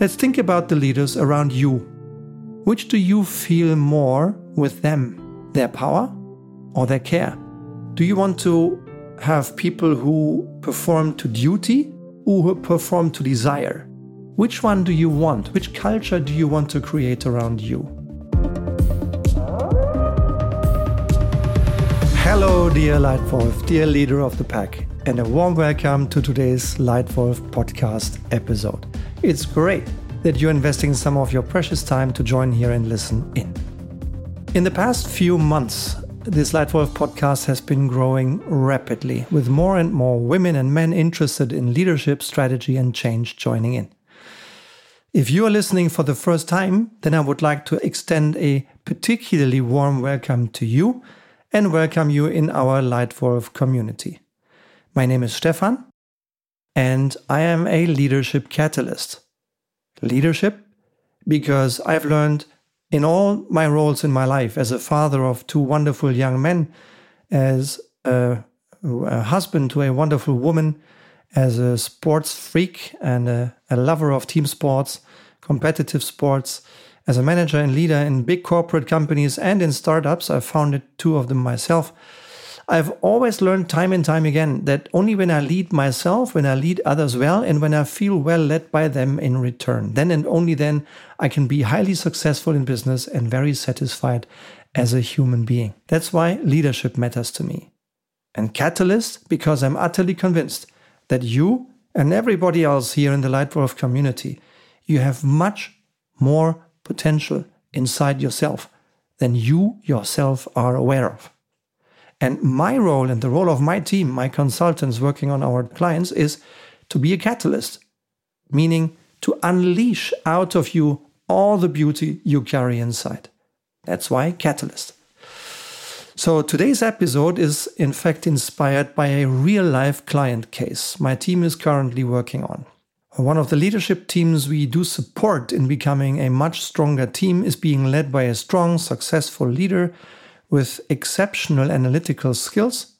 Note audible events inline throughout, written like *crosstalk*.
let's think about the leaders around you. Which do you feel more with them? Their power or their care? Do you want to have people who perform to duty or who perform to desire? Which one do you want? Which culture do you want to create around you? Hello, dear Leitwolf, dear leader of the pack, and a warm welcome to today's Leitwolf podcast episode. It's great that you're investing some of your precious time to join here and listen in. In the past few months, this Leitwolf podcast has been growing rapidly, with more and more women and men interested in leadership, strategy, and change joining in. If you are listening for the first time, then I would like to extend a particularly warm welcome to you and welcome you in our Leitwolf community. My name is Stefan, and I am a leadership catalyst. Leadership because I've learned in all my roles in my life as a father of two wonderful young men, as a, a husband to a wonderful woman, as a sports freak and a, a lover of team sports, competitive sports, as a manager and leader in big corporate companies and in startups. I founded two of them myself. I've always learned time and time again that only when I lead myself, when I lead others well, and when I feel well led by them in return, then and only then I can be highly successful in business and very satisfied as a human being. That's why leadership matters to me. And catalyst, because I'm utterly convinced that you and everybody else here in the Leitwolf community, you have much more potential inside yourself than you yourself are aware of. And my role and the role of my team, my consultants working on our clients, is to be a catalyst, meaning to unleash out of you all the beauty you carry inside. That's why catalyst. So today's episode is in fact inspired by a real life client case my team is currently working on. One of the leadership teams we do support in becoming a much stronger team is being led by a strong, successful leader with exceptional analytical skills,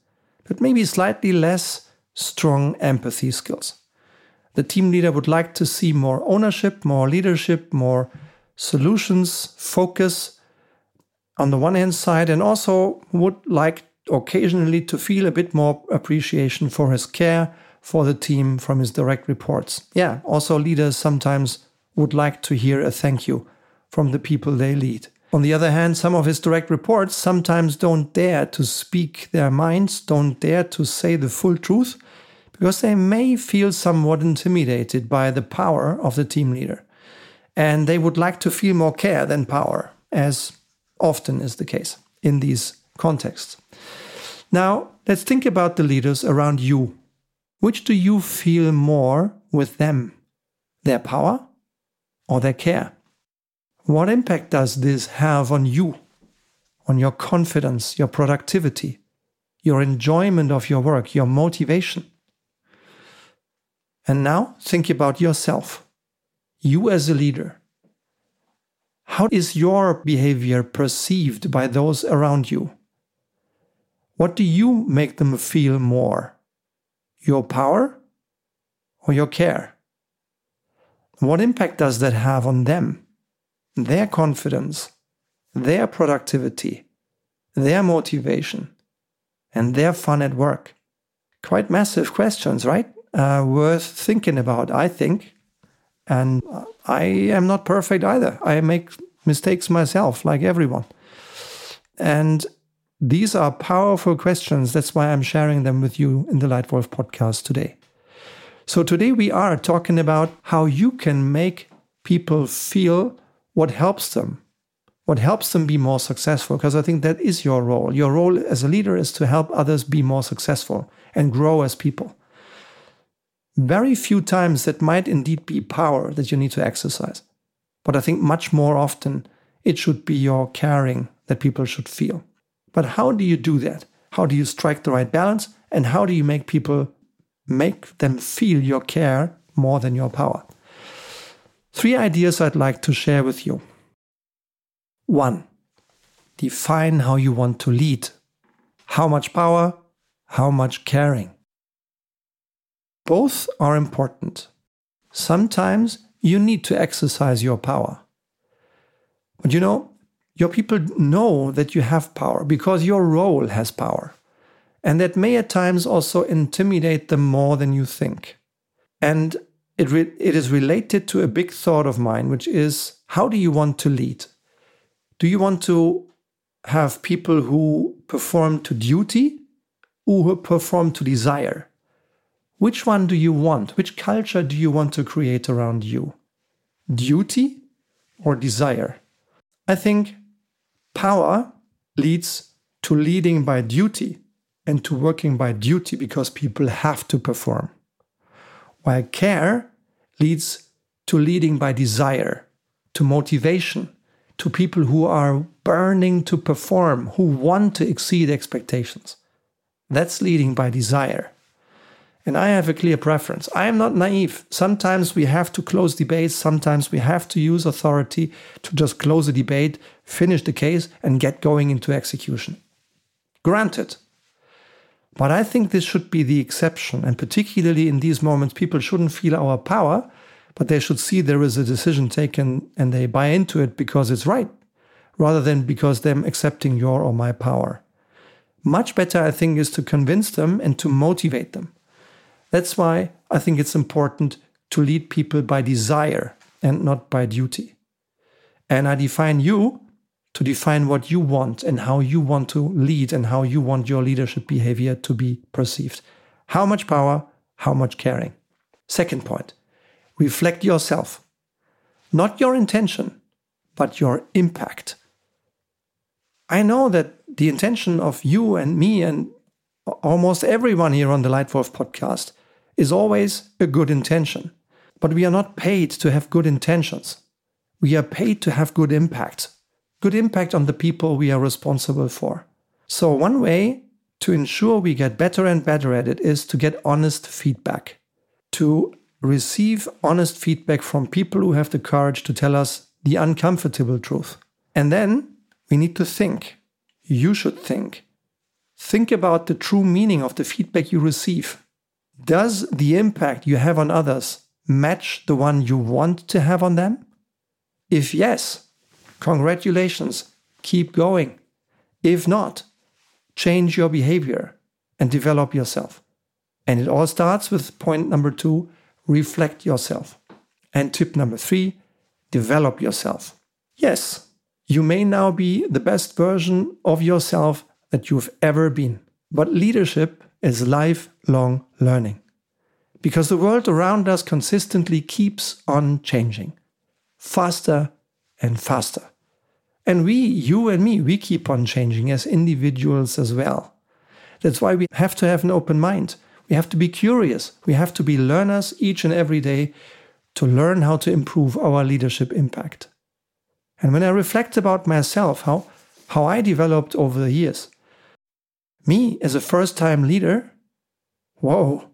but maybe slightly less strong empathy skills. The team leader would like to see more ownership, more leadership, more solutions, focus on the one hand side, and also would like occasionally to feel a bit more appreciation for his care for the team from his direct reports. Yeah, also leaders sometimes would like to hear a thank you from the people they lead. On the other hand, some of his direct reports sometimes don't dare to speak their minds, don't dare to say the full truth, because they may feel somewhat intimidated by the power of the team leader. And they would like to feel more care than power, as often is the case in these contexts. Now, let's think about the leaders around you. Which do you feel more with them? Their power or their care? What impact does this have on you, on your confidence, your productivity, your enjoyment of your work, your motivation? And now think about yourself. You as a leader. How is your behavior perceived by those around you? What do you make them feel more? Your power or your care? What impact does that have on them? Their confidence, their productivity, their motivation, and their fun at work. Quite massive questions, right? Uh, worth thinking about, I think. And I am not perfect either. I make mistakes myself, like everyone. And these are powerful questions. That's why I'm sharing them with you in the Leitwolf podcast today. So, today we are talking about how you can make people feel what helps them, what helps them be more successful, because I think that is your role. Your role as a leader is to help others be more successful and grow as people. Very few times that might indeed be power that you need to exercise. But I think much more often it should be your caring that people should feel. But how do you do that? How do you strike the right balance? And how do you make people make them feel your care more than your power? Three ideas I'd like to share with you. One, define how you want to lead. How much power, how much caring. Both are important. Sometimes you need to exercise your power. But you know, your people know that you have power because your role has power. And that may at times also intimidate them more than you think. And it, re- it is related to a big thought of mine, which is how do you want to lead? Do you want to have people who perform to duty or who perform to desire? Which one do you want? Which culture do you want to create around you? Duty or desire? I think power leads to leading by duty and to working by duty because people have to perform. While care leads to leading by desire, to motivation, to people who are burning to perform, who want to exceed expectations. That's leading by desire. And I have a clear preference. I am not naive. Sometimes we have to close debates. Sometimes we have to use authority to just close a debate, finish the case, and get going into execution. Granted. But I think this should be the exception. And particularly in these moments, people shouldn't feel our power, but they should see there is a decision taken and they buy into it because it's right, rather than because them accepting your or my power. Much better, I think, is to convince them and to motivate them. That's why I think it's important to lead people by desire and not by duty. And I define you to define what you want and how you want to lead and how you want your leadership behavior to be perceived. How much power, how much caring. Second point reflect yourself. Not your intention, but your impact. I know that the intention of you and me and almost everyone here on the Leitwolf podcast is always a good intention. But we are not paid to have good intentions. We are paid to have good impact, good impact on the people we are responsible for. So, one way to ensure we get better and better at it is to get honest feedback, to receive honest feedback from people who have the courage to tell us the uncomfortable truth. And then we need to think. You should think. Think about the true meaning of the feedback you receive. Does the impact you have on others match the one you want to have on them? If yes, congratulations, keep going. If not, change your behavior and develop yourself. And it all starts with point number two reflect yourself. And tip number three develop yourself. Yes, you may now be the best version of yourself that you've ever been, but leadership is lifelong learning. Because the world around us consistently keeps on changing faster and faster. And we, you and me, we keep on changing as individuals as well. That's why we have to have an open mind. We have to be curious. We have to be learners each and every day to learn how to improve our leadership impact. And when I reflect about myself, how, how I developed over the years, me, as a first time leader, whoa,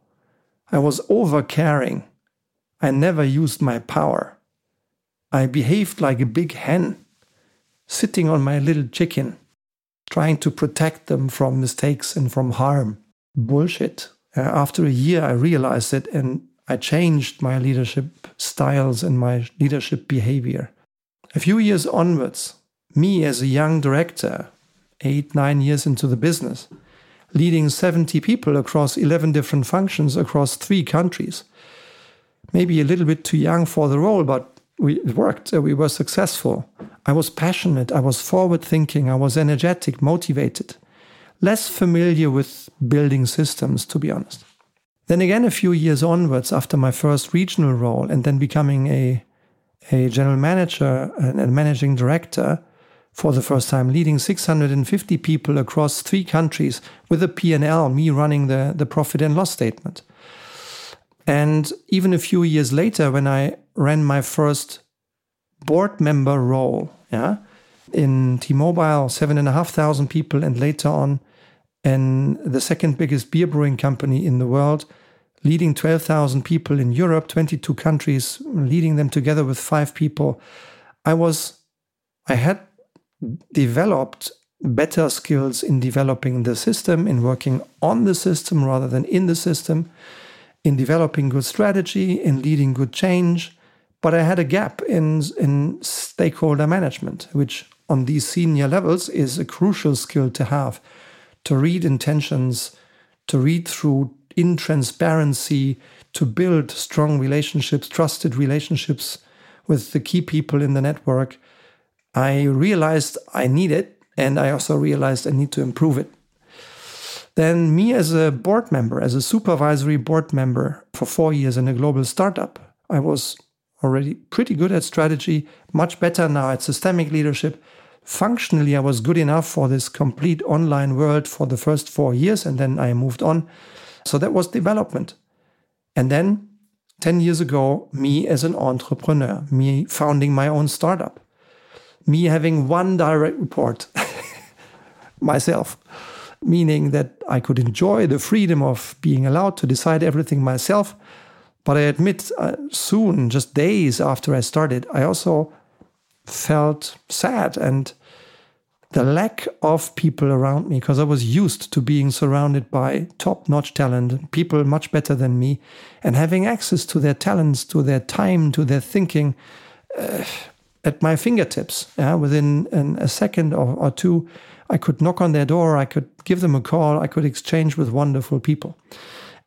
I was over caring. I never used my power. I behaved like a big hen, sitting on my little chicken, trying to protect them from mistakes and from harm. Bullshit. Uh, after a year, I realized it and I changed my leadership styles and my leadership behavior. A few years onwards, me as a young director, eight, nine years into the business, leading 70 people across 11 different functions across three countries. Maybe a little bit too young for the role, but we, it worked. Uh, we were successful. I was passionate. I was forward thinking. I was energetic, motivated. Less familiar with building systems, to be honest. Then again, a few years onwards, after my first regional role and then becoming a, a general manager and a managing director, for the first time, leading 650 people across three countries with a P&L, me running the, the profit and loss statement. And even a few years later, when I ran my first board member role, yeah, in T-Mobile, seven and a half thousand people, and later on, in the second biggest beer brewing company in the world, leading 12,000 people in Europe, 22 countries, leading them together with five people. I was, I had developed better skills in developing the system, in working on the system rather than in the system, in developing good strategy, in leading good change, but I had a gap in, in stakeholder management, which on these senior levels is a crucial skill to have to read intentions, to read through in transparency, to build strong relationships, trusted relationships with the key people in the network. I realized I need it, and I also realized I need to improve it. Then, me as a board member, as a supervisory board member for four years in a global startup, I was already pretty good at strategy, much better now at systemic leadership. Functionally, I was good enough for this complete online world for the first four years, and then I moved on. So that was development. And then 10 years ago, me as an entrepreneur, me founding my own startup, me having one direct report, *laughs* myself, meaning that I could enjoy the freedom of being allowed to decide everything myself. But I admit, uh, soon, just days after I started, I also felt sad and the lack of people around me because I was used to being surrounded by top notch talent, people much better than me, and having access to their talents, to their time, to their thinking uh, at my fingertips. Yeah? Within an, a second or, or two, I could knock on their door, I could give them a call, I could exchange with wonderful people.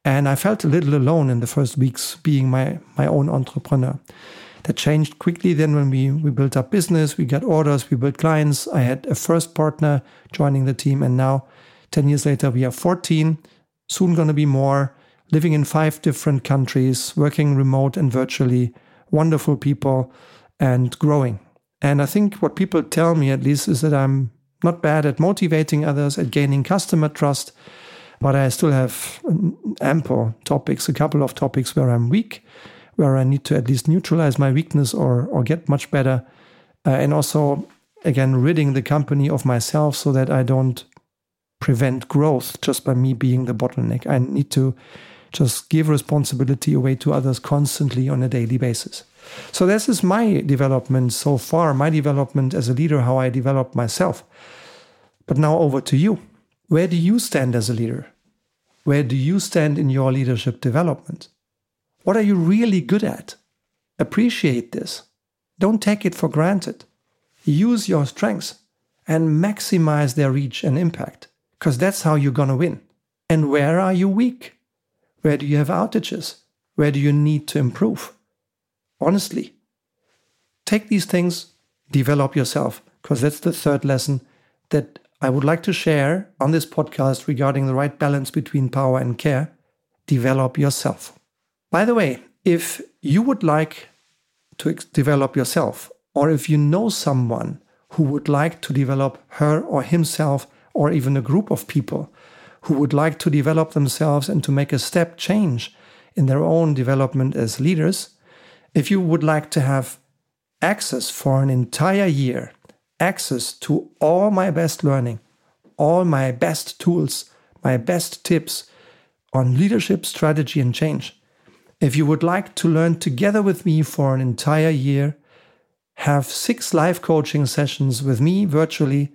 And I felt a little alone in the first weeks being my, my own entrepreneur. That changed quickly then when we, we built up business, we got orders, we built clients. I had a first partner joining the team, and now 10 years later, we are 14, soon going to be more, living in five different countries, working remote and virtually, wonderful people, and growing. And I think what people tell me at least is that I'm not bad at motivating others, at gaining customer trust, but I still have ample topics, a couple of topics where I'm weak where I need to at least neutralize my weakness or or get much better, uh, and also again ridding the company of myself so that I don't prevent growth just by me being the bottleneck. I need to just give responsibility away to others constantly on a daily basis. So this is my development so far, my development as a leader, how I develop myself. But now over to you. Where do you stand as a leader? Where do you stand in your leadership development? What are you really good at? Appreciate this. Don't take it for granted. Use your strengths and maximize their reach and impact, because that's how you're going to win. And where are you weak? Where do you have outages? Where do you need to improve? Honestly, take these things, develop yourself, because that's the third lesson that I would like to share on this podcast regarding the right balance between power and care. Develop yourself. By the way, if you would like to develop yourself, or if you know someone who would like to develop her or himself, or even a group of people who would like to develop themselves and to make a step change in their own development as leaders, if you would like to have access for an entire year, access to all my best learning, all my best tools, my best tips on leadership, strategy, and change, if you would like to learn together with me for an entire year, have six live coaching sessions with me virtually,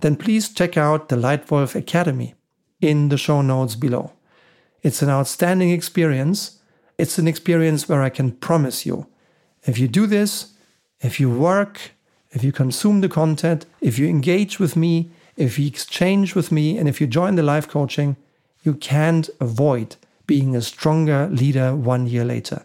then please check out the Leitwolf Academy in the show notes below. It's an outstanding experience. It's an experience where I can promise you if you do this, if you work, if you consume the content, if you engage with me, if you exchange with me, and if you join the life coaching, you can't avoid being a stronger leader one year later.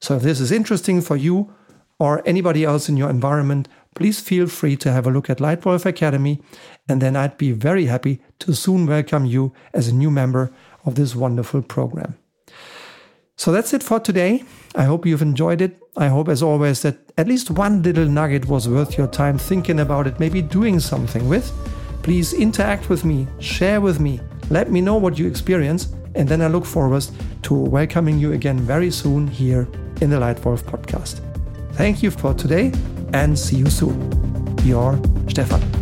So if this is interesting for you or anybody else in your environment, please feel free to have a look at Leitwolf Academy, and then I'd be very happy to soon welcome you as a new member of this wonderful program. So that's it for today. I hope you've enjoyed it. I hope, as always, that at least one little nugget was worth your time thinking about it, maybe doing something with. Please interact with me, share with me, let me know what you experience, and then I look forward to welcoming you again very soon here in the Leitwolf podcast. Thank you for today and see you soon. Your Stefan.